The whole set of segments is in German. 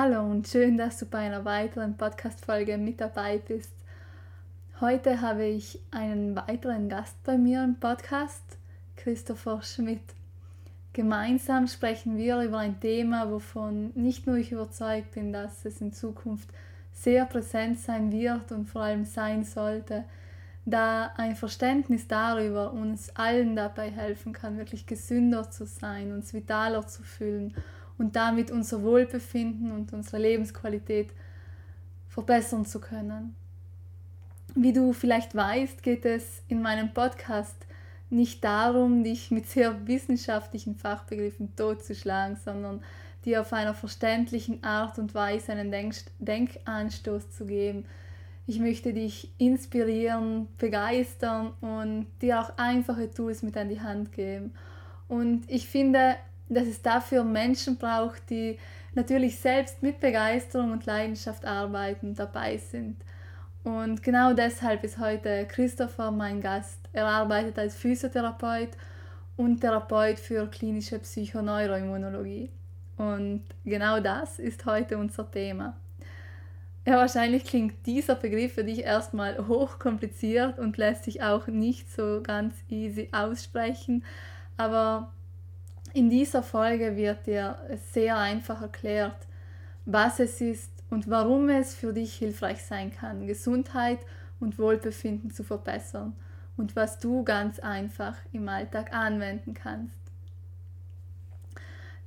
Hallo und schön, dass du bei einer weiteren Podcast-Folge mit dabei bist. Heute habe ich einen weiteren Gast bei mir im Podcast, Christopher Schmidt. Gemeinsam sprechen wir über ein Thema, wovon nicht nur ich überzeugt bin, dass es in Zukunft sehr präsent sein wird und vor allem sein sollte, da ein Verständnis darüber uns allen dabei helfen kann, wirklich gesünder zu sein, uns vitaler zu fühlen und damit unser Wohlbefinden und unsere Lebensqualität verbessern zu können. Wie du vielleicht weißt, geht es in meinem Podcast nicht darum, dich mit sehr wissenschaftlichen Fachbegriffen totzuschlagen, sondern dir auf einer verständlichen Art und Weise einen Denk Denkanstoß zu geben. Ich möchte dich inspirieren, begeistern und dir auch einfache Tools mit an die Hand geben. Und ich finde, dass es dafür Menschen braucht, die natürlich selbst mit Begeisterung und Leidenschaft arbeiten, dabei sind. Und genau deshalb ist heute Christopher mein Gast. Er arbeitet als Physiotherapeut und Therapeut für klinische Psychoneuroimmunologie. Und genau das ist heute unser Thema. Ja, wahrscheinlich klingt dieser Begriff für dich erstmal hochkompliziert und lässt sich auch nicht so ganz easy aussprechen, aber in dieser Folge wird dir sehr einfach erklärt, was es ist und warum es für dich hilfreich sein kann, Gesundheit und Wohlbefinden zu verbessern und was du ganz einfach im Alltag anwenden kannst.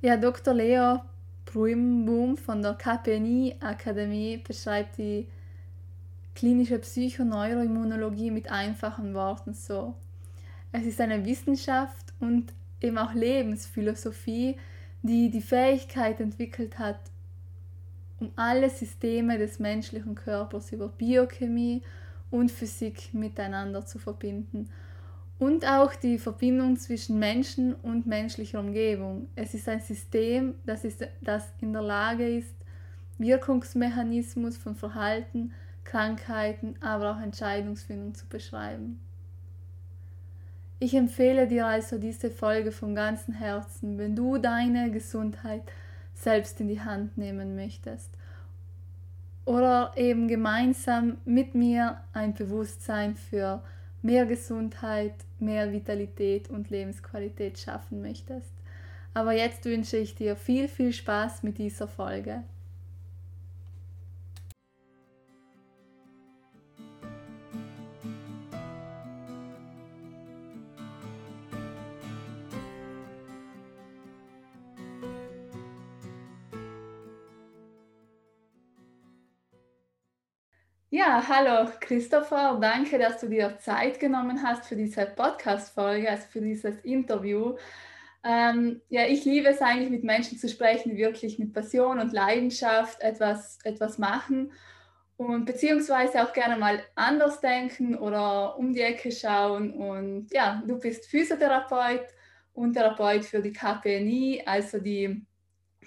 Ja, Dr. Leo Bruimboom von der KPNI Akademie beschreibt die klinische Psychoneuroimmunologie mit einfachen Worten so. Es ist eine Wissenschaft und eben auch Lebensphilosophie, die die Fähigkeit entwickelt hat, um alle Systeme des menschlichen Körpers über Biochemie und Physik miteinander zu verbinden. Und auch die Verbindung zwischen Menschen und menschlicher Umgebung. Es ist ein System, das, ist, das in der Lage ist, Wirkungsmechanismus von Verhalten, Krankheiten, aber auch Entscheidungsfindung zu beschreiben. Ich empfehle dir also diese Folge von ganzem Herzen, wenn du deine Gesundheit selbst in die Hand nehmen möchtest. Oder eben gemeinsam mit mir ein Bewusstsein für mehr Gesundheit, mehr Vitalität und Lebensqualität schaffen möchtest. Aber jetzt wünsche ich dir viel, viel Spaß mit dieser Folge. Hallo Christopher, danke, dass du dir Zeit genommen hast für diese Podcast-Folge, also für dieses Interview. Ähm, ja, ich liebe es eigentlich, mit Menschen zu sprechen, die wirklich mit Passion und Leidenschaft etwas, etwas machen und beziehungsweise auch gerne mal anders denken oder um die Ecke schauen. Und ja, du bist Physiotherapeut und Therapeut für die KPNI, also die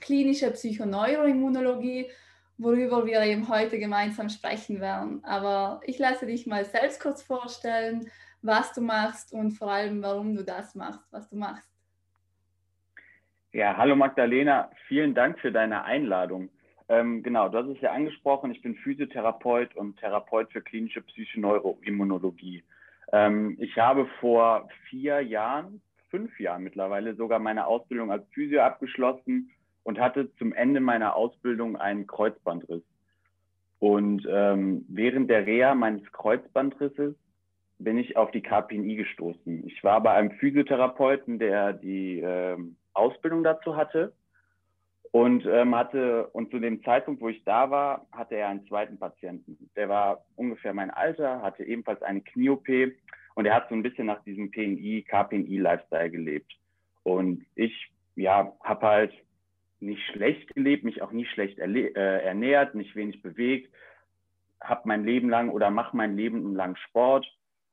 klinische Psychoneuroimmunologie worüber wir eben heute gemeinsam sprechen werden. Aber ich lasse dich mal selbst kurz vorstellen, was du machst und vor allem, warum du das machst, was du machst. Ja, hallo Magdalena, vielen Dank für deine Einladung. Ähm, genau, du hast es ja angesprochen, ich bin Physiotherapeut und Therapeut für klinische Psychoneuroimmunologie. Ähm, ich habe vor vier Jahren, fünf Jahren mittlerweile sogar meine Ausbildung als Physio abgeschlossen und hatte zum Ende meiner Ausbildung einen Kreuzbandriss. Und ähm, während der Reha meines Kreuzbandrisses bin ich auf die KPNI gestoßen. Ich war bei einem Physiotherapeuten, der die ähm, Ausbildung dazu hatte und ähm, hatte und zu dem Zeitpunkt, wo ich da war, hatte er einen zweiten Patienten. Der war ungefähr mein Alter, hatte ebenfalls eine Knie-OP und er hat so ein bisschen nach diesem PNI, KPNI-Lifestyle gelebt. Und ich, ja, habe halt nicht schlecht gelebt, mich auch nie schlecht äh, ernährt, nicht wenig bewegt, habe mein Leben lang oder mache mein Leben lang Sport.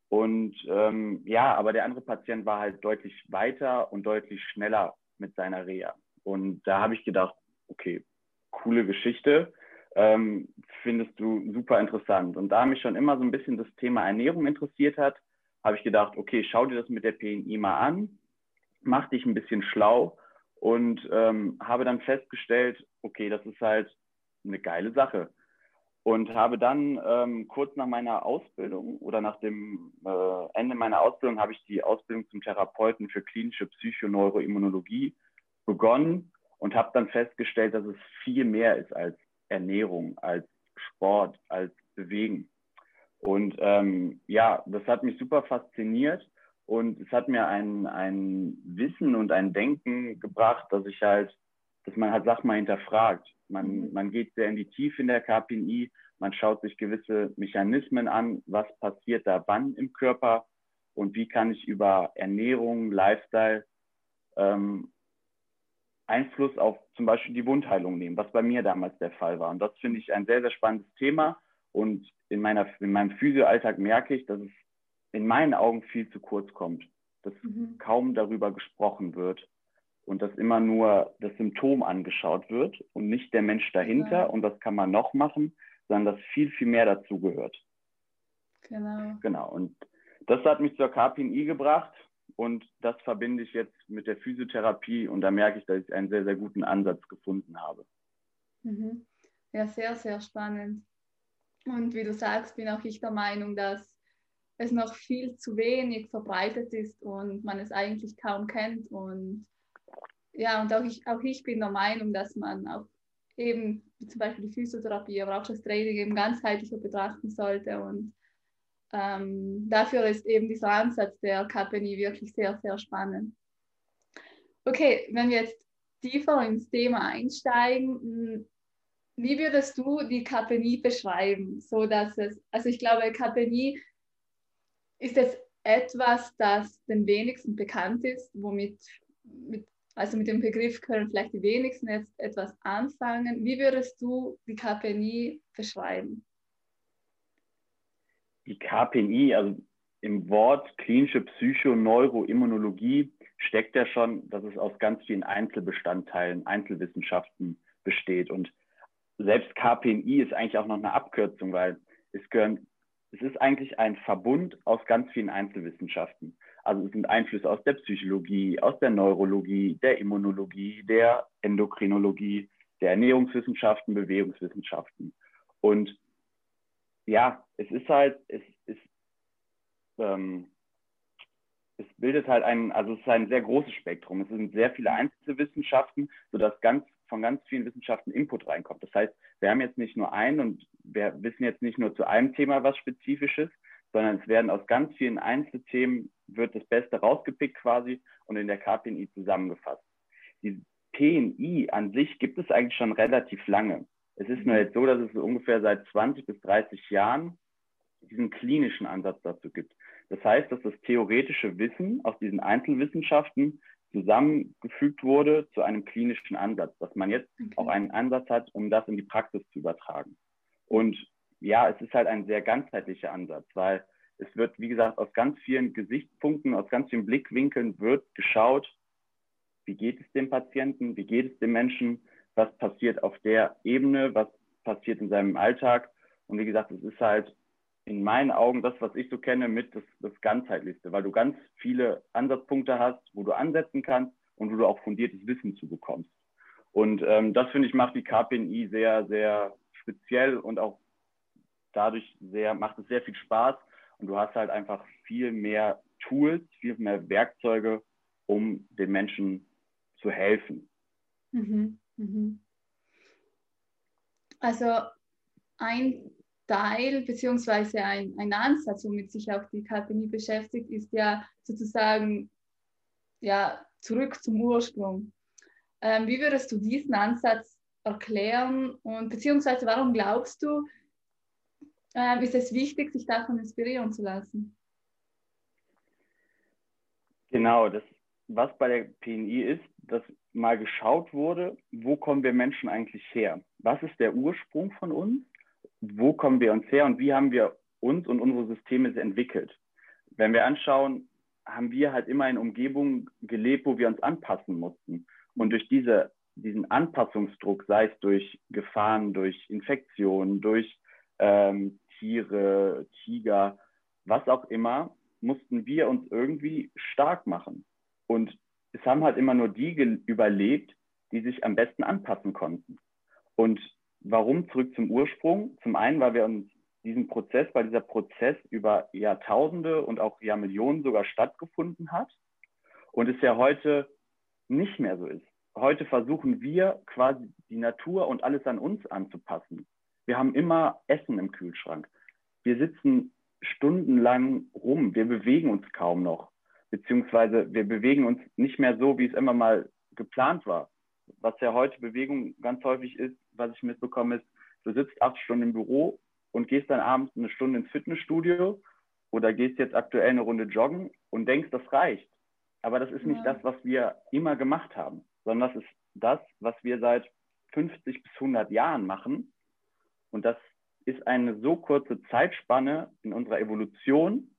Und ähm, ja, aber der andere Patient war halt deutlich weiter und deutlich schneller mit seiner Reha. Und da habe ich gedacht, okay, coole Geschichte, ähm, findest du super interessant. Und da mich schon immer so ein bisschen das Thema Ernährung interessiert hat, habe ich gedacht, okay, schau dir das mit der PNI mal an, mach dich ein bisschen schlau und ähm, habe dann festgestellt, okay, das ist halt eine geile Sache. Und habe dann ähm, kurz nach meiner Ausbildung oder nach dem äh, Ende meiner Ausbildung habe ich die Ausbildung zum Therapeuten für klinische Psychoneuroimmunologie begonnen und habe dann festgestellt, dass es viel mehr ist als Ernährung, als Sport, als Bewegen. Und ähm, ja, das hat mich super fasziniert und es hat mir ein, ein Wissen und ein Denken gebracht, dass ich halt, dass man halt Sachen mal hinterfragt. Man, mhm. man geht sehr in die Tiefe in der KPNI, man schaut sich gewisse Mechanismen an, was passiert da wann im Körper und wie kann ich über Ernährung, Lifestyle ähm, Einfluss auf zum Beispiel die Wundheilung nehmen, was bei mir damals der Fall war. Und das finde ich ein sehr, sehr spannendes Thema. Und in, meiner, in meinem Physioalltag merke ich, dass es in meinen Augen viel zu kurz kommt, dass mhm. kaum darüber gesprochen wird und dass immer nur das Symptom angeschaut wird und nicht der Mensch dahinter ja. und was kann man noch machen, sondern dass viel, viel mehr dazu gehört. Genau. Genau. Und das hat mich zur KPNI gebracht und das verbinde ich jetzt mit der Physiotherapie und da merke ich, dass ich einen sehr, sehr guten Ansatz gefunden habe. Mhm. Ja, sehr, sehr spannend. Und wie du sagst, bin auch ich der Meinung, dass es noch viel zu wenig verbreitet ist und man es eigentlich kaum kennt. Und ja, und auch ich, auch ich bin der Meinung, dass man auch eben zum Beispiel die Physiotherapie, aber auch das Training eben ganzheitlicher betrachten sollte. Und ähm, dafür ist eben dieser Ansatz der KPNI wirklich sehr, sehr spannend. Okay, wenn wir jetzt tiefer ins Thema einsteigen, wie würdest du die KPNI beschreiben, so dass es, also ich glaube, KPNI ist jetzt etwas, das den wenigsten bekannt ist, womit, mit, also mit dem Begriff können vielleicht die wenigsten jetzt etwas anfangen. Wie würdest du die KPNI beschreiben? Die KPNI, also im Wort klinische Psychoneuroimmunologie steckt ja schon, dass es aus ganz vielen Einzelbestandteilen, Einzelwissenschaften besteht. Und selbst KPNI ist eigentlich auch noch eine Abkürzung, weil es gehören, es ist eigentlich ein Verbund aus ganz vielen Einzelwissenschaften. Also es sind Einflüsse aus der Psychologie, aus der Neurologie, der Immunologie, der Endokrinologie, der Ernährungswissenschaften, Bewegungswissenschaften. Und ja, es ist halt, es ist, ähm, es bildet halt ein, also es ist ein sehr großes Spektrum. Es sind sehr viele Einzelwissenschaften, sodass ganz von ganz vielen Wissenschaften Input reinkommt. Das heißt, wir haben jetzt nicht nur einen und wir wissen jetzt nicht nur zu einem Thema was Spezifisches, sondern es werden aus ganz vielen Einzelthemen wird das Beste rausgepickt quasi und in der KPNI zusammengefasst. Die PNI an sich gibt es eigentlich schon relativ lange. Es ist nur jetzt so, dass es ungefähr seit 20 bis 30 Jahren diesen klinischen Ansatz dazu gibt. Das heißt, dass das theoretische Wissen aus diesen Einzelwissenschaften zusammengefügt wurde zu einem klinischen Ansatz, dass man jetzt okay. auch einen Ansatz hat, um das in die Praxis zu übertragen. Und ja, es ist halt ein sehr ganzheitlicher Ansatz, weil es wird, wie gesagt, aus ganz vielen Gesichtspunkten, aus ganz vielen Blickwinkeln wird geschaut, wie geht es dem Patienten, wie geht es dem Menschen, was passiert auf der Ebene, was passiert in seinem Alltag. Und wie gesagt, es ist halt in meinen Augen das, was ich so kenne, mit das, das ganzheitlichste, weil du ganz viele Ansatzpunkte hast, wo du ansetzen kannst und wo du auch fundiertes Wissen zu bekommst. Und ähm, das finde ich macht die KPNI sehr, sehr speziell und auch dadurch sehr, macht es sehr viel Spaß und du hast halt einfach viel mehr Tools, viel mehr Werkzeuge, um den Menschen zu helfen. Mhm, mhm. Also ein Teil beziehungsweise ein, ein Ansatz, womit sich auch die KPNI beschäftigt, ist ja sozusagen ja, zurück zum Ursprung. Ähm, wie würdest du diesen Ansatz erklären und beziehungsweise warum glaubst du, ähm, ist es wichtig, sich davon inspirieren zu lassen? Genau, das, was bei der PNI ist, dass mal geschaut wurde, wo kommen wir Menschen eigentlich her? Was ist der Ursprung von uns? wo kommen wir uns her und wie haben wir uns und unsere Systeme entwickelt. Wenn wir anschauen, haben wir halt immer in Umgebungen gelebt, wo wir uns anpassen mussten. Und durch diese, diesen Anpassungsdruck, sei es durch Gefahren, durch Infektionen, durch ähm, Tiere, Tiger, was auch immer, mussten wir uns irgendwie stark machen. Und es haben halt immer nur die überlebt, die sich am besten anpassen konnten. Und warum zurück zum Ursprung? Zum einen, weil wir uns diesen Prozess, weil dieser Prozess über Jahrtausende und auch Jahrmillionen sogar stattgefunden hat und es ja heute nicht mehr so ist. Heute versuchen wir quasi die Natur und alles an uns anzupassen. Wir haben immer Essen im Kühlschrank. Wir sitzen stundenlang rum. Wir bewegen uns kaum noch. Beziehungsweise wir bewegen uns nicht mehr so, wie es immer mal geplant war. Was ja heute Bewegung ganz häufig ist, was ich mitbekomme, ist, du sitzt acht Stunden im Büro und gehst dann abends eine Stunde ins Fitnessstudio oder gehst jetzt aktuell eine Runde joggen und denkst, das reicht. Aber das ist nicht ja. das, was wir immer gemacht haben, sondern das ist das, was wir seit 50 bis 100 Jahren machen. Und das ist eine so kurze Zeitspanne in unserer Evolution,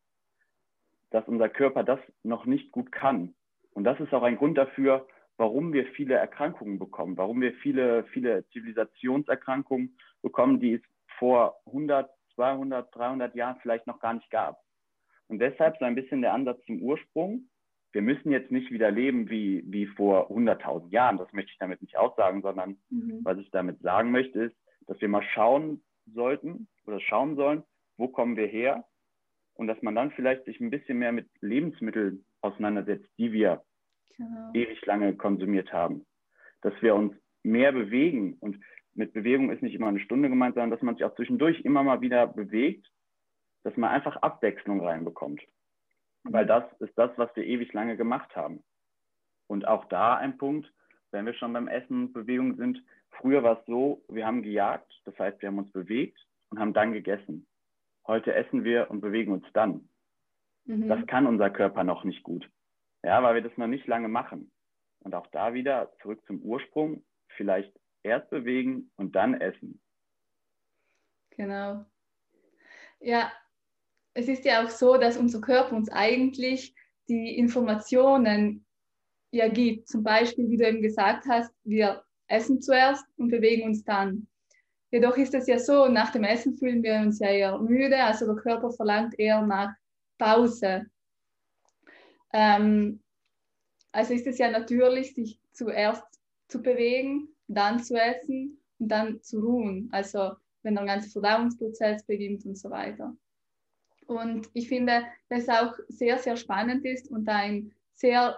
dass unser Körper das noch nicht gut kann. Und das ist auch ein Grund dafür, warum wir viele Erkrankungen bekommen, warum wir viele, viele Zivilisationserkrankungen bekommen, die es vor 100, 200, 300 Jahren vielleicht noch gar nicht gab. Und deshalb so ein bisschen der Ansatz zum Ursprung. Wir müssen jetzt nicht wieder leben wie, wie vor 100.000 Jahren. Das möchte ich damit nicht aussagen, sondern mhm. was ich damit sagen möchte, ist, dass wir mal schauen sollten oder schauen sollen, wo kommen wir her? Und dass man dann vielleicht sich ein bisschen mehr mit Lebensmitteln auseinandersetzt, die wir genau. ewig lange konsumiert haben. Dass wir uns mehr bewegen. Und mit Bewegung ist nicht immer eine Stunde gemeint, sondern dass man sich auch zwischendurch immer mal wieder bewegt, dass man einfach Abwechslung reinbekommt. Mhm. Weil das ist das, was wir ewig lange gemacht haben. Und auch da ein Punkt, wenn wir schon beim Essen und Bewegung sind, früher war es so, wir haben gejagt, das heißt, wir haben uns bewegt und haben dann gegessen. Heute essen wir und bewegen uns dann. Mhm. Das kann unser Körper noch nicht gut. Ja, weil wir das noch nicht lange machen. Und auch da wieder zurück zum Ursprung, vielleicht erst bewegen und dann essen. Genau. Ja, es ist ja auch so, dass unser Körper uns eigentlich die Informationen ja gibt. Zum Beispiel, wie du eben gesagt hast, wir essen zuerst und bewegen uns dann. Jedoch ist es ja so, nach dem Essen fühlen wir uns ja eher müde, also der Körper verlangt eher nach Pause. Ähm, also ist es ja natürlich, sich zuerst zu bewegen, dann zu essen und dann zu ruhen. Also wenn der ganze Verdauungsprozess beginnt und so weiter. Und ich finde, dass es auch sehr, sehr spannend ist und ein sehr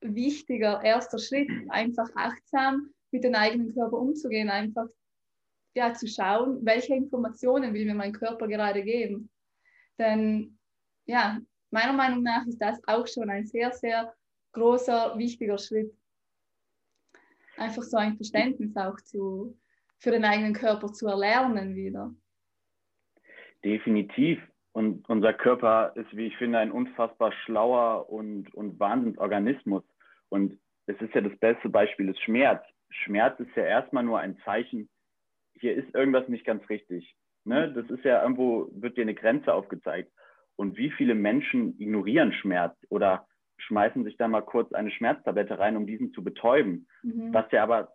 wichtiger erster Schritt, einfach achtsam mit dem eigenen Körper umzugehen, einfach ja, zu schauen, welche Informationen will mir mein Körper gerade geben. Denn ja, meiner Meinung nach ist das auch schon ein sehr, sehr großer, wichtiger Schritt. Einfach so ein Verständnis auch zu, für den eigenen Körper zu erlernen wieder. Definitiv. Und unser Körper ist, wie ich finde, ein unfassbar schlauer und, und Wahnsinnsorganismus. Und es ist ja das beste Beispiel ist Schmerz. Schmerz ist ja erstmal nur ein Zeichen, hier ist irgendwas nicht ganz richtig. Ne? Das ist ja irgendwo, wird dir eine Grenze aufgezeigt. Und wie viele Menschen ignorieren Schmerz oder schmeißen sich da mal kurz eine Schmerztablette rein, um diesen zu betäuben. Mhm. Was ja aber,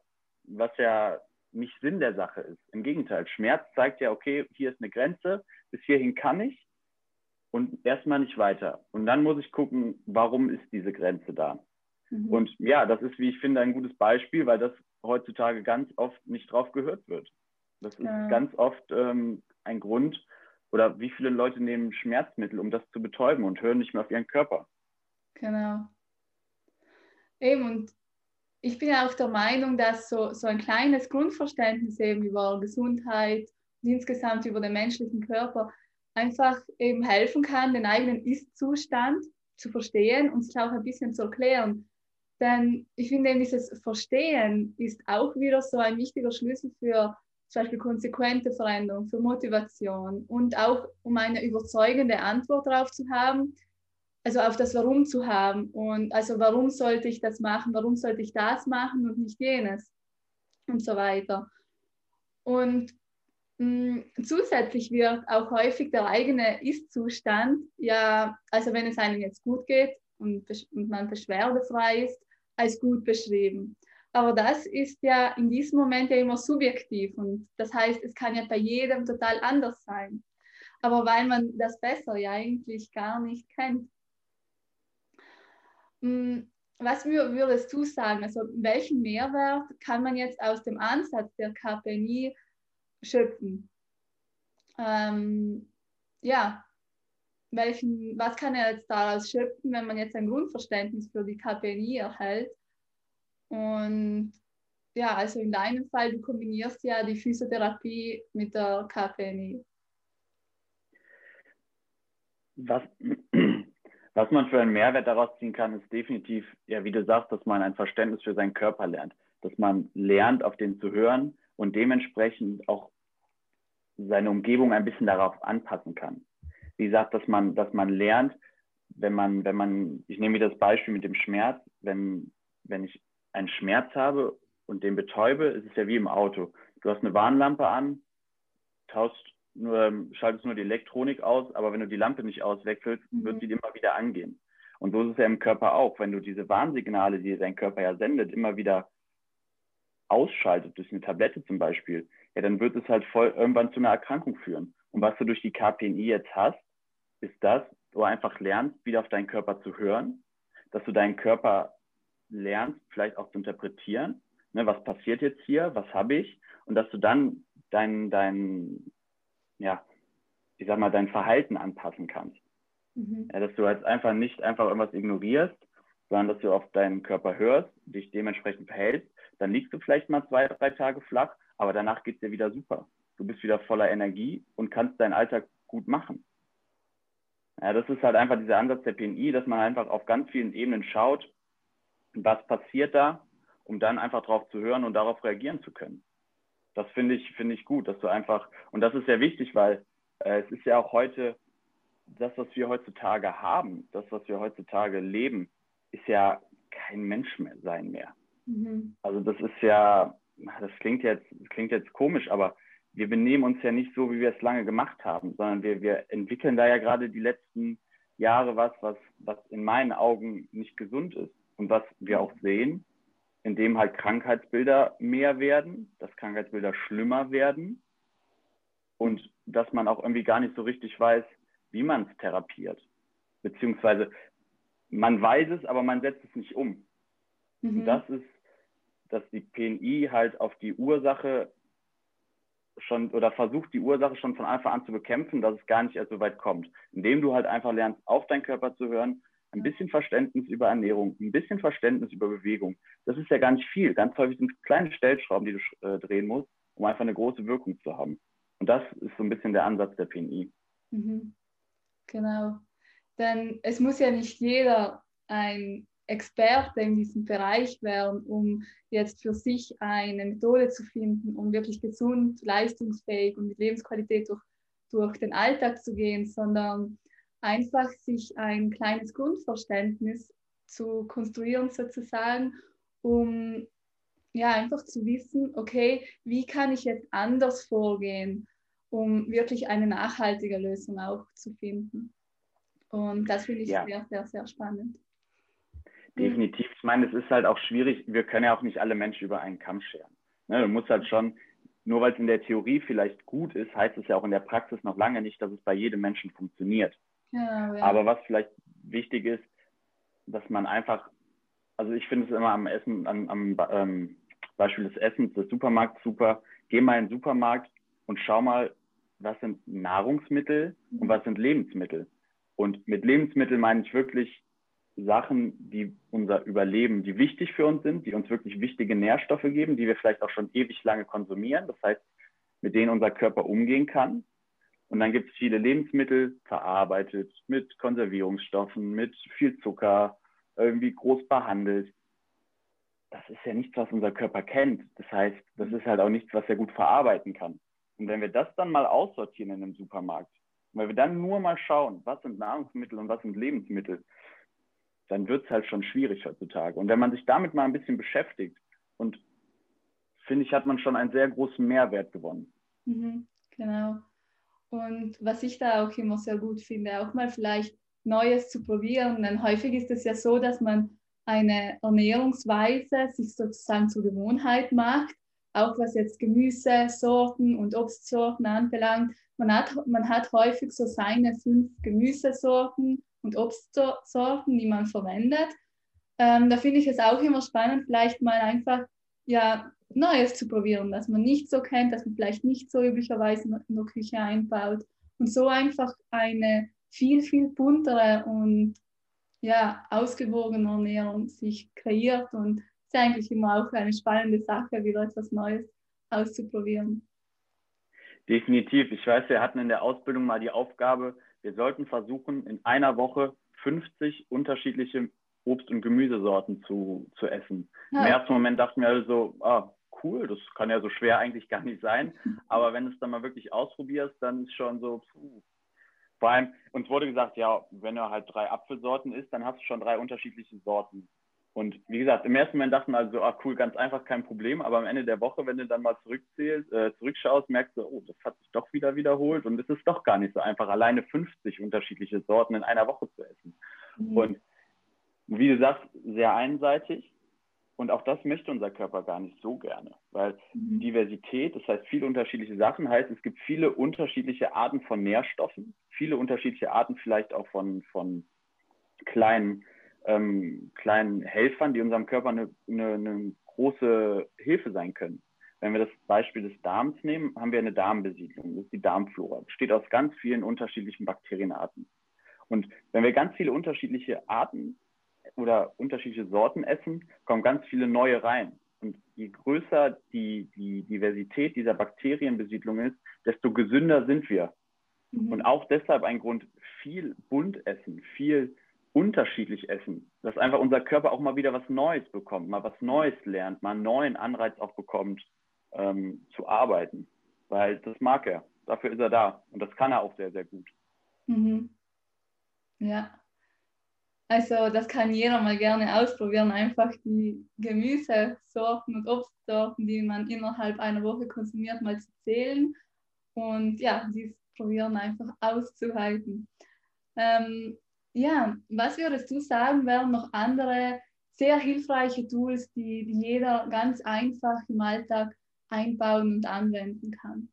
was ja nicht Sinn der Sache ist. Im Gegenteil, Schmerz zeigt ja, okay, hier ist eine Grenze, bis hierhin kann ich und erstmal nicht weiter. Und dann muss ich gucken, warum ist diese Grenze da? Mhm. Und ja, das ist, wie ich finde, ein gutes Beispiel, weil das heutzutage ganz oft nicht drauf gehört wird. Das ist ja. ganz oft ähm, ein Grund, oder wie viele Leute nehmen Schmerzmittel, um das zu betäuben und hören nicht mehr auf ihren Körper. Genau. Eben, und ich bin auch der Meinung, dass so, so ein kleines Grundverständnis eben über Gesundheit und insgesamt über den menschlichen Körper einfach eben helfen kann, den eigenen Ist-Zustand zu verstehen und sich auch ein bisschen zu erklären. Denn ich finde eben dieses Verstehen ist auch wieder so ein wichtiger Schlüssel für zum Beispiel konsequente Veränderung, für Motivation und auch um eine überzeugende Antwort darauf zu haben, also auf das Warum zu haben und also warum sollte ich das machen, warum sollte ich das machen und nicht jenes und so weiter. Und zusätzlich wird auch häufig der eigene Ist-Zustand, ja, also wenn es einem jetzt gut geht und, und man beschwerdefrei ist, als gut beschrieben. Aber das ist ja in diesem Moment ja immer subjektiv und das heißt, es kann ja bei jedem total anders sein. Aber weil man das besser ja eigentlich gar nicht kennt. Hm, was würdest du sagen? Also welchen Mehrwert kann man jetzt aus dem Ansatz der KPNI schöpfen. Ähm, ja, welchen, was kann er jetzt daraus schöpfen, wenn man jetzt ein Grundverständnis für die KPNI erhält? Und ja, also in deinem Fall, du kombinierst ja die Physiotherapie mit der KPNI. Was, was man für einen Mehrwert daraus ziehen kann, ist definitiv, ja, wie du sagst, dass man ein Verständnis für seinen Körper lernt. Dass man lernt, auf den zu hören und dementsprechend auch seine Umgebung ein bisschen darauf anpassen kann. Wie gesagt, dass man, dass man lernt, wenn man, wenn man, ich nehme mir das Beispiel mit dem Schmerz, wenn, wenn ich einen Schmerz habe und den betäube, ist es ja wie im Auto. Du hast eine Warnlampe an, tauschst nur, schaltest nur die Elektronik aus, aber wenn du die Lampe nicht auswechselst, mhm. wird sie immer wieder angehen. Und so ist es ja im Körper auch. Wenn du diese Warnsignale, die dein Körper ja sendet, immer wieder ausschaltet, durch eine Tablette zum Beispiel, ja, dann wird es halt voll irgendwann zu einer Erkrankung führen. Und was du durch die KPNI jetzt hast, ist das, du einfach lernst, wieder auf deinen Körper zu hören, dass du deinen Körper lernst, vielleicht auch zu interpretieren, ne, was passiert jetzt hier, was habe ich, und dass du dann dein, dein, ja, ich sag mal, dein Verhalten anpassen kannst. Mhm. Ja, dass du jetzt einfach nicht einfach irgendwas ignorierst, sondern dass du auf deinen Körper hörst, dich dementsprechend verhältst, dann liegst du vielleicht mal zwei, drei Tage flach, aber danach geht es dir wieder super. Du bist wieder voller Energie und kannst deinen Alltag gut machen. Ja, das ist halt einfach dieser Ansatz der PNI, dass man einfach auf ganz vielen Ebenen schaut, was passiert da, um dann einfach darauf zu hören und darauf reagieren zu können. Das finde ich, finde ich gut, dass du einfach, und das ist sehr wichtig, weil äh, es ist ja auch heute, das, was wir heutzutage haben, das, was wir heutzutage leben, ist ja kein Mensch mehr sein mehr. Mhm. Also das ist ja, das klingt jetzt, klingt jetzt komisch, aber wir benehmen uns ja nicht so, wie wir es lange gemacht haben, sondern wir, wir entwickeln da ja gerade die letzten Jahre was, was, was in meinen Augen nicht gesund ist. Und was wir auch sehen, indem halt Krankheitsbilder mehr werden, dass Krankheitsbilder schlimmer werden und dass man auch irgendwie gar nicht so richtig weiß, wie man es therapiert. Beziehungsweise man weiß es, aber man setzt es nicht um. Mhm. Und das ist, dass die PNI halt auf die Ursache schon oder versucht die Ursache schon von Anfang an zu bekämpfen, dass es gar nicht erst so weit kommt. Indem du halt einfach lernst, auf deinen Körper zu hören, ein bisschen Verständnis über Ernährung, ein bisschen Verständnis über Bewegung. Das ist ja gar nicht viel. Ganz häufig sind es kleine Stellschrauben, die du äh, drehen musst, um einfach eine große Wirkung zu haben. Und das ist so ein bisschen der Ansatz der PNI. Mhm. Genau. Denn es muss ja nicht jeder ein Experte in diesem Bereich werden, um jetzt für sich eine Methode zu finden, um wirklich gesund, leistungsfähig und mit Lebensqualität durch, durch den Alltag zu gehen, sondern einfach sich ein kleines Grundverständnis zu konstruieren sozusagen, um ja einfach zu wissen, okay, wie kann ich jetzt anders vorgehen, um wirklich eine nachhaltige Lösung auch zu finden. Und das finde ich ja. sehr, sehr, sehr spannend. Definitiv. Ich meine, es ist halt auch schwierig. Wir können ja auch nicht alle Menschen über einen Kamm scheren. Ne, du musst halt schon, nur weil es in der Theorie vielleicht gut ist, heißt es ja auch in der Praxis noch lange nicht, dass es bei jedem Menschen funktioniert. Ja, ja. Aber was vielleicht wichtig ist, dass man einfach, also ich finde es immer am Essen, am, am ähm, Beispiel des Essens, des Supermarkts super. Geh mal in den Supermarkt und schau mal, was sind Nahrungsmittel und was sind Lebensmittel. Und mit Lebensmitteln meine ich wirklich Sachen, die unser Überleben, die wichtig für uns sind, die uns wirklich wichtige Nährstoffe geben, die wir vielleicht auch schon ewig lange konsumieren. Das heißt, mit denen unser Körper umgehen kann. Und dann gibt es viele Lebensmittel verarbeitet mit Konservierungsstoffen, mit viel Zucker, irgendwie groß behandelt. Das ist ja nichts, was unser Körper kennt. Das heißt, das ist halt auch nichts, was er gut verarbeiten kann. Und wenn wir das dann mal aussortieren in einem Supermarkt, weil wir dann nur mal schauen, was sind Nahrungsmittel und was sind Lebensmittel, dann wird es halt schon schwierig heutzutage. Und wenn man sich damit mal ein bisschen beschäftigt, und finde ich, hat man schon einen sehr großen Mehrwert gewonnen. Mhm, genau. Und was ich da auch immer sehr gut finde, auch mal vielleicht Neues zu probieren. Denn häufig ist es ja so, dass man eine Ernährungsweise sich sozusagen zur Gewohnheit macht, auch was jetzt Gemüsesorten und Obstsorten anbelangt. Man hat, man hat häufig so seine fünf Gemüsesorten und Obstsorten, die man verwendet. Ähm, da finde ich es auch immer spannend, vielleicht mal einfach ja, Neues zu probieren, das man nicht so kennt, das man vielleicht nicht so üblicherweise in der Küche einbaut. Und so einfach eine viel, viel buntere und ja, ausgewogene Ernährung sich kreiert. Und es ist eigentlich immer auch eine spannende Sache, wieder etwas Neues auszuprobieren. Definitiv. Ich weiß, wir hatten in der Ausbildung mal die Aufgabe, wir sollten versuchen, in einer Woche 50 unterschiedliche Obst- und Gemüsesorten zu, zu essen. Ja. Im ersten Moment dachten wir alle so, ah, cool, das kann ja so schwer eigentlich gar nicht sein. Aber wenn du es dann mal wirklich ausprobierst, dann ist schon so, puh. Vor allem, uns wurde gesagt, ja, wenn du halt drei Apfelsorten isst, dann hast du schon drei unterschiedliche Sorten. Und wie gesagt, im ersten Moment dachten wir also, ah cool, ganz einfach, kein Problem. Aber am Ende der Woche, wenn du dann mal zurückzählst, äh, zurückschaust, merkst du, oh, das hat sich doch wieder wiederholt und es ist doch gar nicht so einfach, alleine 50 unterschiedliche Sorten in einer Woche zu essen. Mhm. Und wie du sagst, sehr einseitig. Und auch das möchte unser Körper gar nicht so gerne, weil mhm. Diversität, das heißt viele unterschiedliche Sachen, heißt es gibt viele unterschiedliche Arten von Nährstoffen, viele unterschiedliche Arten vielleicht auch von, von kleinen, ähm, kleinen Helfern, die unserem Körper eine, eine, eine große Hilfe sein können. Wenn wir das Beispiel des Darms nehmen, haben wir eine Darmbesiedlung, das ist die Darmflora, besteht aus ganz vielen unterschiedlichen Bakterienarten. Und wenn wir ganz viele unterschiedliche Arten oder unterschiedliche Sorten essen, kommen ganz viele neue rein. Und je größer die, die Diversität dieser Bakterienbesiedlung ist, desto gesünder sind wir. Mhm. Und auch deshalb ein Grund, viel bunt essen, viel unterschiedlich essen, dass einfach unser Körper auch mal wieder was Neues bekommt, mal was Neues lernt, mal einen neuen Anreiz auch bekommt, ähm, zu arbeiten. Weil das mag er, dafür ist er da und das kann er auch sehr, sehr gut. Mhm. Ja, also das kann jeder mal gerne ausprobieren, einfach die Gemüsesorten und Obstsorten, die man innerhalb einer Woche konsumiert, mal zu zählen und ja, dies probieren einfach auszuhalten. Ähm, ja, was würdest du sagen, wären noch andere sehr hilfreiche Tools, die, die jeder ganz einfach im Alltag einbauen und anwenden kann?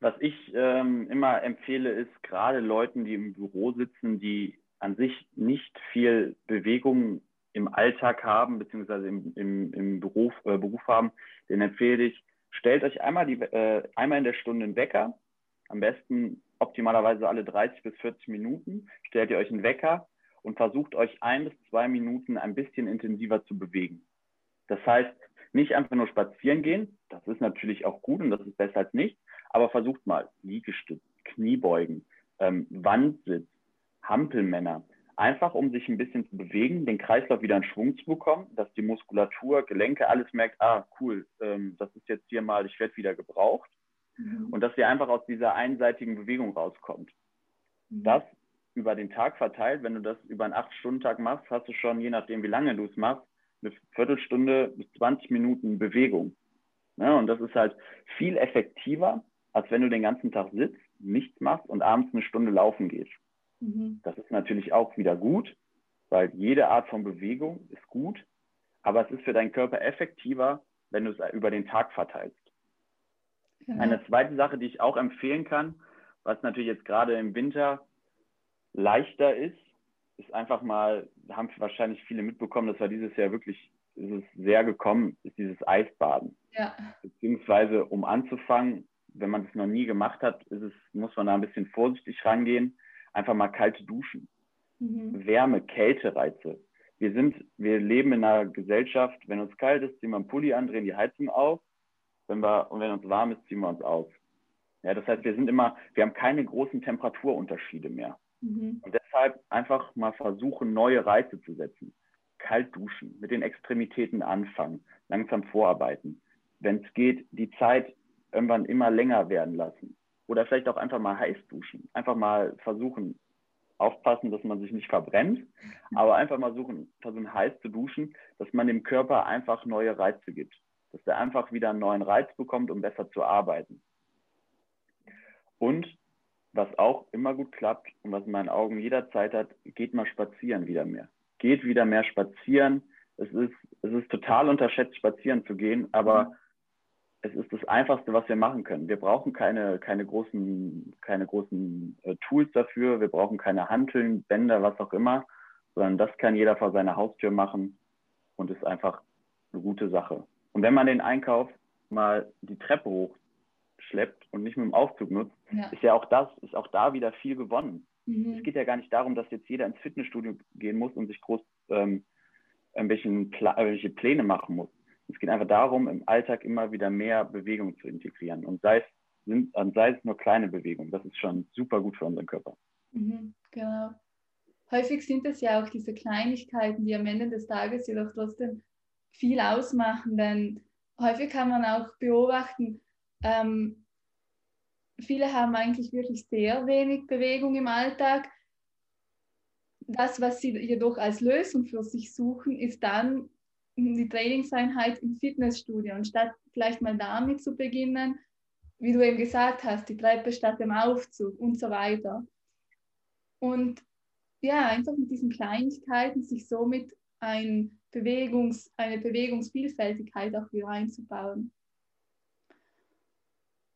Was ich ähm, immer empfehle, ist gerade Leuten, die im Büro sitzen, die an sich nicht viel Bewegung im Alltag haben, beziehungsweise im, im, im Beruf, äh, Beruf haben, den empfehle ich, stellt euch einmal, die, äh, einmal in der Stunde einen Wecker, am besten optimalerweise alle 30 bis 40 Minuten, stellt ihr euch einen Wecker und versucht euch ein bis zwei Minuten ein bisschen intensiver zu bewegen. Das heißt, nicht einfach nur spazieren gehen, das ist natürlich auch gut und das ist besser als nichts, aber versucht mal Liegestütz, Kniebeugen, ähm, Wandsitz, Hampelmänner. Einfach um sich ein bisschen zu bewegen, den Kreislauf wieder in Schwung zu bekommen, dass die Muskulatur, Gelenke, alles merkt, ah, cool, ähm, das ist jetzt hier mal, ich werde wieder gebraucht. Mhm. Und dass ihr einfach aus dieser einseitigen Bewegung rauskommt. Mhm. Das über den Tag verteilt, wenn du das über einen 8-Stunden-Tag machst, hast du schon, je nachdem, wie lange du es machst, eine Viertelstunde bis 20 Minuten Bewegung. Ja, und das ist halt viel effektiver, als wenn du den ganzen Tag sitzt, nichts machst und abends eine Stunde laufen gehst. Mhm. Das ist natürlich auch wieder gut, weil jede Art von Bewegung ist gut, aber es ist für deinen Körper effektiver, wenn du es über den Tag verteilst. Genau. Eine zweite Sache, die ich auch empfehlen kann, was natürlich jetzt gerade im Winter leichter ist, ist einfach mal, haben wahrscheinlich viele mitbekommen, das war dieses Jahr wirklich, ist es sehr gekommen, ist dieses Eisbaden. Ja. Beziehungsweise, um anzufangen, wenn man es noch nie gemacht hat, es, muss man da ein bisschen vorsichtig rangehen einfach mal kalte Duschen, mhm. Wärme, Kältereize. Wir sind, wir leben in einer Gesellschaft, wenn uns kalt ist, ziehen wir einen Pulli an, drehen die Heizung auf. Wenn wir, und wenn uns warm ist, ziehen wir uns aus. Ja, das heißt, wir sind immer, wir haben keine großen Temperaturunterschiede mehr. Mhm. Und deshalb einfach mal versuchen, neue Reize zu setzen. Kalt duschen, mit den Extremitäten anfangen, langsam vorarbeiten. Wenn es geht, die Zeit irgendwann immer länger werden lassen. Oder vielleicht auch einfach mal heiß duschen. Einfach mal versuchen, aufpassen, dass man sich nicht verbrennt, aber einfach mal suchen, versuchen heiß zu duschen, dass man dem Körper einfach neue Reize gibt. Dass er einfach wieder einen neuen Reiz bekommt, um besser zu arbeiten. Und was auch immer gut klappt und was in meinen Augen jederzeit hat, geht mal spazieren wieder mehr. Geht wieder mehr spazieren. Es ist, es ist total unterschätzt, spazieren zu gehen, aber es ist das Einfachste, was wir machen können. Wir brauchen keine, keine großen, keine großen äh, Tools dafür. Wir brauchen keine Hanteln, Bänder, was auch immer, sondern das kann jeder vor seiner Haustür machen und ist einfach eine gute Sache. Und wenn man den Einkauf mal die Treppe hochschleppt und nicht mit dem Aufzug nutzt, ja. ist ja auch das, ist auch da wieder viel gewonnen. Mhm. Es geht ja gar nicht darum, dass jetzt jeder ins Fitnessstudio gehen muss und sich groß ähm, irgendwelche Pläne machen muss. Es geht einfach darum, im Alltag immer wieder mehr Bewegung zu integrieren. Und sei es, sind, sei es nur kleine Bewegungen, das ist schon super gut für unseren Körper. Mhm, genau. Häufig sind es ja auch diese Kleinigkeiten, die am Ende des Tages jedoch trotzdem viel ausmachen, denn häufig kann man auch beobachten, ähm, viele haben eigentlich wirklich sehr wenig Bewegung im Alltag. Das, was sie jedoch als Lösung für sich suchen, ist dann die Trainingseinheit im Fitnessstudio. Und statt vielleicht mal damit zu beginnen, wie du eben gesagt hast, die Treppe statt dem Aufzug und so weiter. Und ja, einfach mit diesen Kleinigkeiten sich somit ein Bewegungs-, eine Bewegungsvielfältigkeit auch wieder einzubauen.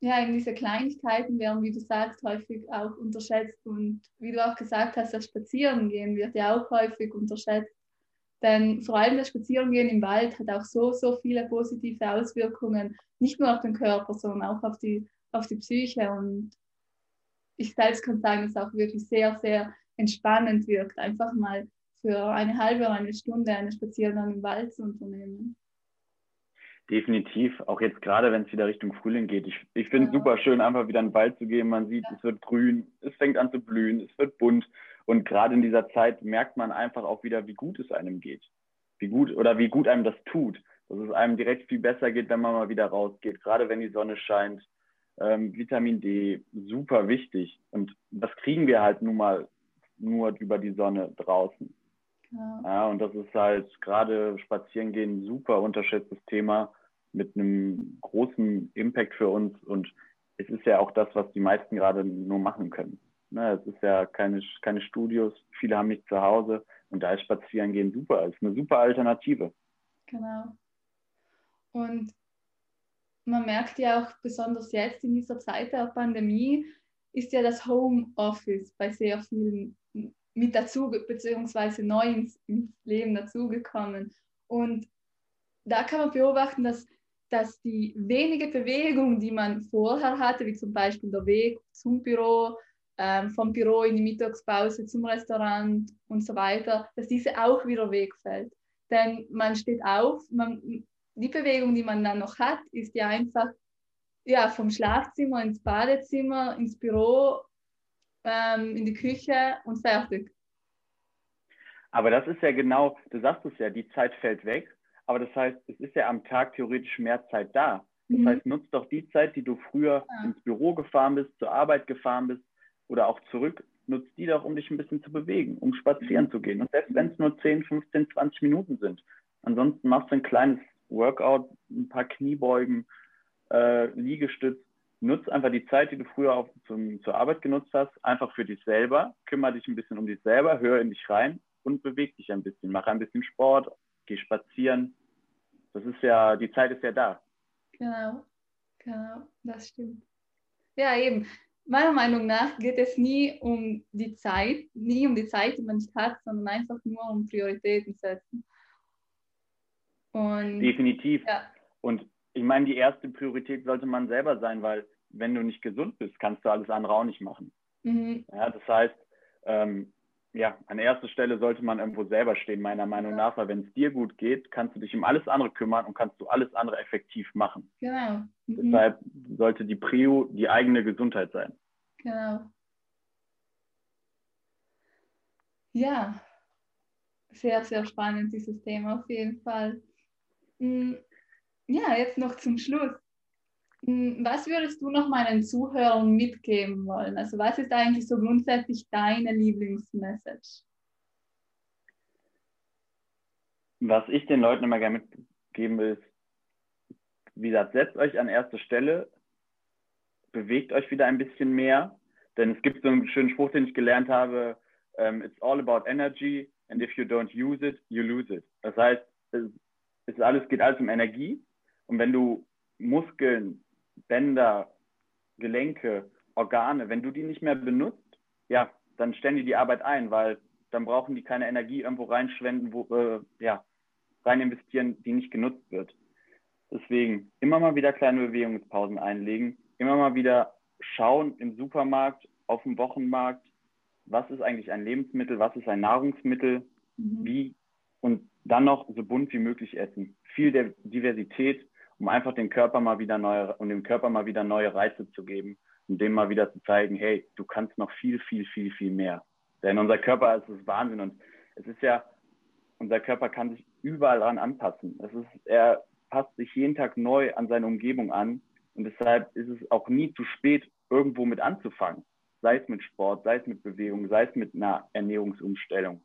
Ja, eben diese Kleinigkeiten werden, wie du sagst, häufig auch unterschätzt. Und wie du auch gesagt hast, das Spazierengehen wird ja auch häufig unterschätzt. Denn vor allem das Spazierengehen im Wald hat auch so, so viele positive Auswirkungen, nicht nur auf den Körper, sondern auch auf die, auf die Psyche. Und ich selbst kann sagen, dass es auch wirklich sehr, sehr entspannend wirkt, einfach mal für eine halbe oder eine Stunde einen Spaziergang im Wald zu unternehmen. Definitiv, auch jetzt gerade, wenn es wieder Richtung Frühling geht. Ich, ich finde es ja. super schön, einfach wieder in den Wald zu gehen. Man sieht, ja. es wird grün, es fängt an zu blühen, es wird bunt. Und gerade in dieser Zeit merkt man einfach auch wieder, wie gut es einem geht. Wie gut oder wie gut einem das tut. Dass es einem direkt viel besser geht, wenn man mal wieder rausgeht. Gerade wenn die Sonne scheint. Ähm, Vitamin D, super wichtig. Und das kriegen wir halt nun mal nur über die Sonne draußen. Ja. ja, und das ist halt gerade Spazierengehen ein super unterschätztes Thema mit einem großen Impact für uns. Und es ist ja auch das, was die meisten gerade nur machen können. Ne, es ist ja keine, keine Studios, viele haben nicht zu Hause und da ist Spazierengehen super, ist eine super Alternative. Genau. Und man merkt ja auch besonders jetzt in dieser Zeit der Pandemie, ist ja das Homeoffice bei sehr vielen mit dazu, beziehungsweise neu ins, ins Leben dazugekommen. Und da kann man beobachten, dass, dass die wenige Bewegung, die man vorher hatte, wie zum Beispiel der Weg zum Büro, ähm, vom Büro in die Mittagspause zum Restaurant und so weiter, dass diese auch wieder wegfällt. Denn man steht auf, man, die Bewegung, die man dann noch hat, ist ja einfach ja, vom Schlafzimmer ins Badezimmer, ins Büro ähm, in die Küche und fertig. Aber das ist ja genau, du sagst es ja, die Zeit fällt weg, aber das heißt, es ist ja am Tag theoretisch mehr Zeit da. Das mhm. heißt, nutzt doch die Zeit, die du früher ja. ins Büro gefahren bist, zur Arbeit gefahren bist oder auch zurück, nutzt die doch, um dich ein bisschen zu bewegen, um spazieren mhm. zu gehen. Und selbst wenn es nur 10, 15, 20 Minuten sind. Ansonsten machst du ein kleines Workout, ein paar Kniebeugen, äh, Liegestütz, nutz einfach die Zeit, die du früher auf, zum, zur Arbeit genutzt hast, einfach für dich selber, kümmere dich ein bisschen um dich selber, hör in dich rein und beweg dich ein bisschen, mach ein bisschen Sport, geh spazieren. Das ist ja, die Zeit ist ja da. Genau, genau, das stimmt. Ja, eben. Meiner Meinung nach geht es nie um die Zeit, nie um die Zeit, die man nicht hat, sondern einfach nur um Prioritäten setzen. Und, Definitiv. Ja. Und ich meine, die erste Priorität sollte man selber sein, weil wenn du nicht gesund bist, kannst du alles andere auch nicht machen. Mhm. Ja, das heißt, ähm, ja, an erster Stelle sollte man irgendwo selber stehen, meiner Meinung ja. nach, weil wenn es dir gut geht, kannst du dich um alles andere kümmern und kannst du alles andere effektiv machen. Genau. Mhm. Deshalb sollte die Prio die eigene Gesundheit sein. Genau. Ja, sehr, sehr spannend, dieses Thema auf jeden Fall. Mhm ja, jetzt noch zum Schluss. Hm, was würdest du noch meinen Zuhörern mitgeben wollen? Also was ist eigentlich so grundsätzlich deine Lieblingsmessage? Was ich den Leuten immer gerne mitgeben will, ist, wie gesagt, setzt euch an erste Stelle, bewegt euch wieder ein bisschen mehr, denn es gibt so einen schönen Spruch, den ich gelernt habe, ähm, it's all about energy and if you don't use it, you lose it. Das heißt, es, es alles, geht alles um Energie und wenn du Muskeln, Bänder, Gelenke, Organe, wenn du die nicht mehr benutzt, ja, dann stellen die die Arbeit ein, weil dann brauchen die keine Energie irgendwo reinschwenden, wo, äh, ja, rein investieren, die nicht genutzt wird. Deswegen immer mal wieder kleine Bewegungspausen einlegen, immer mal wieder schauen im Supermarkt, auf dem Wochenmarkt, was ist eigentlich ein Lebensmittel, was ist ein Nahrungsmittel, mhm. wie und dann noch so bunt wie möglich essen. Viel der Diversität, um einfach den Körper mal wieder neue und dem Körper mal wieder neue Reize zu geben und dem mal wieder zu zeigen, hey, du kannst noch viel, viel, viel, viel mehr. Denn unser Körper ist das Wahnsinn und es ist ja, unser Körper kann sich überall dran anpassen. Es ist, er passt sich jeden Tag neu an seine Umgebung an und deshalb ist es auch nie zu spät, irgendwo mit anzufangen. Sei es mit Sport, sei es mit Bewegung, sei es mit einer Ernährungsumstellung.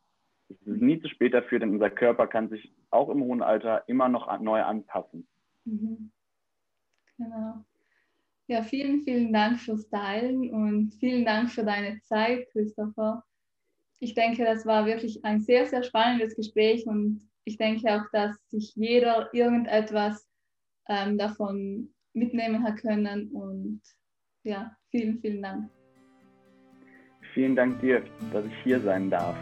Es ist nie zu spät dafür, denn unser Körper kann sich auch im hohen Alter immer noch neu anpassen. Mhm. Genau. Ja, vielen, vielen Dank fürs Teilen und vielen Dank für deine Zeit, Christopher. Ich denke, das war wirklich ein sehr, sehr spannendes Gespräch und ich denke auch, dass sich jeder irgendetwas ähm, davon mitnehmen hat können. Und ja, vielen, vielen Dank. Vielen Dank dir, dass ich hier sein darf.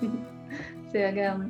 Sehr gerne.